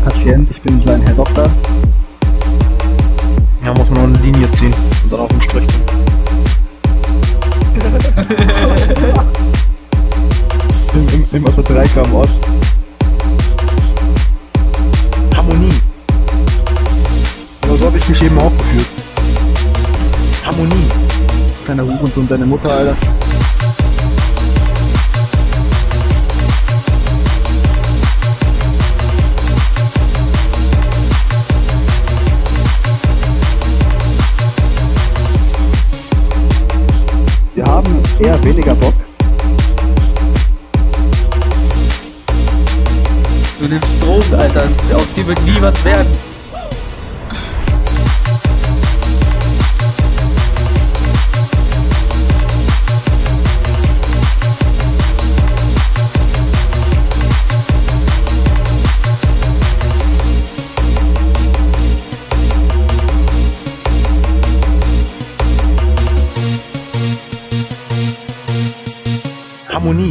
Patient, ich bin sein Herr Doktor. Ja, muss man noch eine Linie ziehen und dann auf den Strich. Im, im, im aus der Dreikam Ost. Harmonie. Aber so habe ich mich eben auch gefühlt. Harmonie. Kleiner Hurensohn, deine Mutter, Alter. Eher weniger Bock. Du nimmst Drogen, Alter. Aus dir wird nie was werden. ฮาร์โมนี